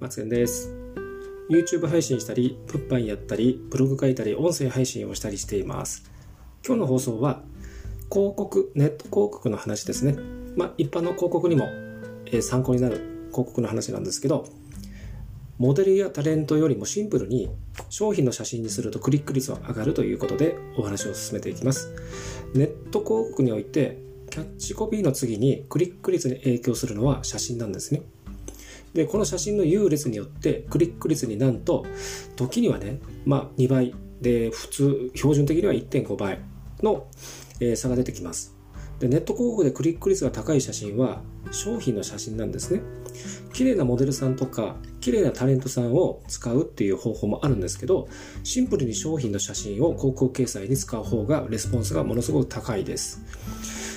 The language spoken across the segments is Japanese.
発言です。YouTube 配信したり、物販やったり、ブログ書いたり、音声配信をしたりしています。今日の放送は、広告、ネット広告の話ですね。まあ、一般の広告にも、えー、参考になる広告の話なんですけど、モデルやタレントよりもシンプルに商品の写真にするとクリック率は上がるということでお話を進めていきます。ネット広告においてキャッチコピーの次にクリック率に影響するのは写真なんですね。で、この写真の優劣によってクリック率になんと、時にはね、まあ2倍で、普通、標準的には1.5倍の、え差が出てきます。で、ネット広告でクリック率が高い写真は商品の写真なんですね。綺麗なモデルさんとか、綺麗なタレントさんを使うっていう方法もあるんですけど、シンプルに商品の写真を広告掲載に使う方がレスポンスがものすごく高いです。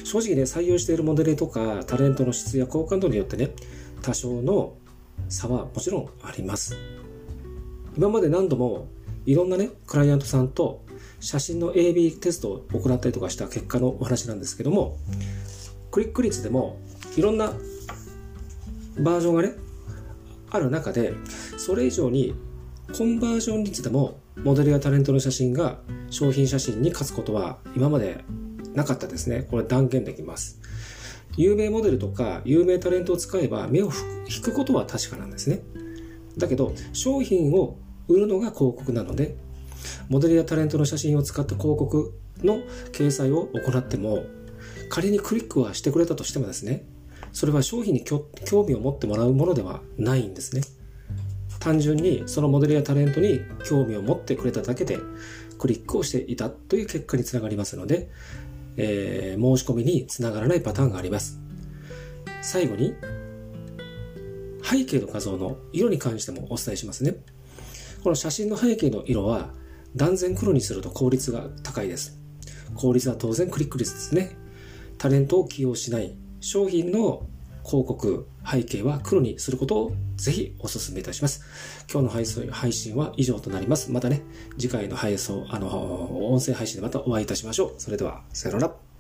正直ね、採用しているモデルとかタレントの質や好感度によってね、多少の差はもちろんあります。今まで何度もいろんなね、クライアントさんと写真の AB テストを行ったりとかした結果のお話なんですけども、クリック率でもいろんなバージョンがね、ある中で、それ以上にコンバージョン率でもモデルやタレントの写真が商品写真に勝つことは今までなかったですね。これ断言できます。有名モデルとか有名タレントを使えば目を引くことは確かなんですね。だけど、商品を売るのが広告なので、モデルやタレントの写真を使った広告の掲載を行っても、仮にクリックはしてくれたとしてもですね、それは商品に興味を持ってもらうものではないんですね。単純にそのモデルやタレントに興味を持ってくれただけでクリックをしていたという結果につながりますので、えー、申し込みにつながらないパターンがあります。最後に、背景の画像の色に関してもお伝えしますね。この写真の背景の色は断然黒にすると効率が高いです。効率は当然クリック率ですね。タレントを起用しない商品の広告背景は黒にすることをぜひお勧めいたします。今日の配信配信は以上となります。またね、次回の配送、あの、音声配信でまたお会いいたしましょう。それでは、さよなら。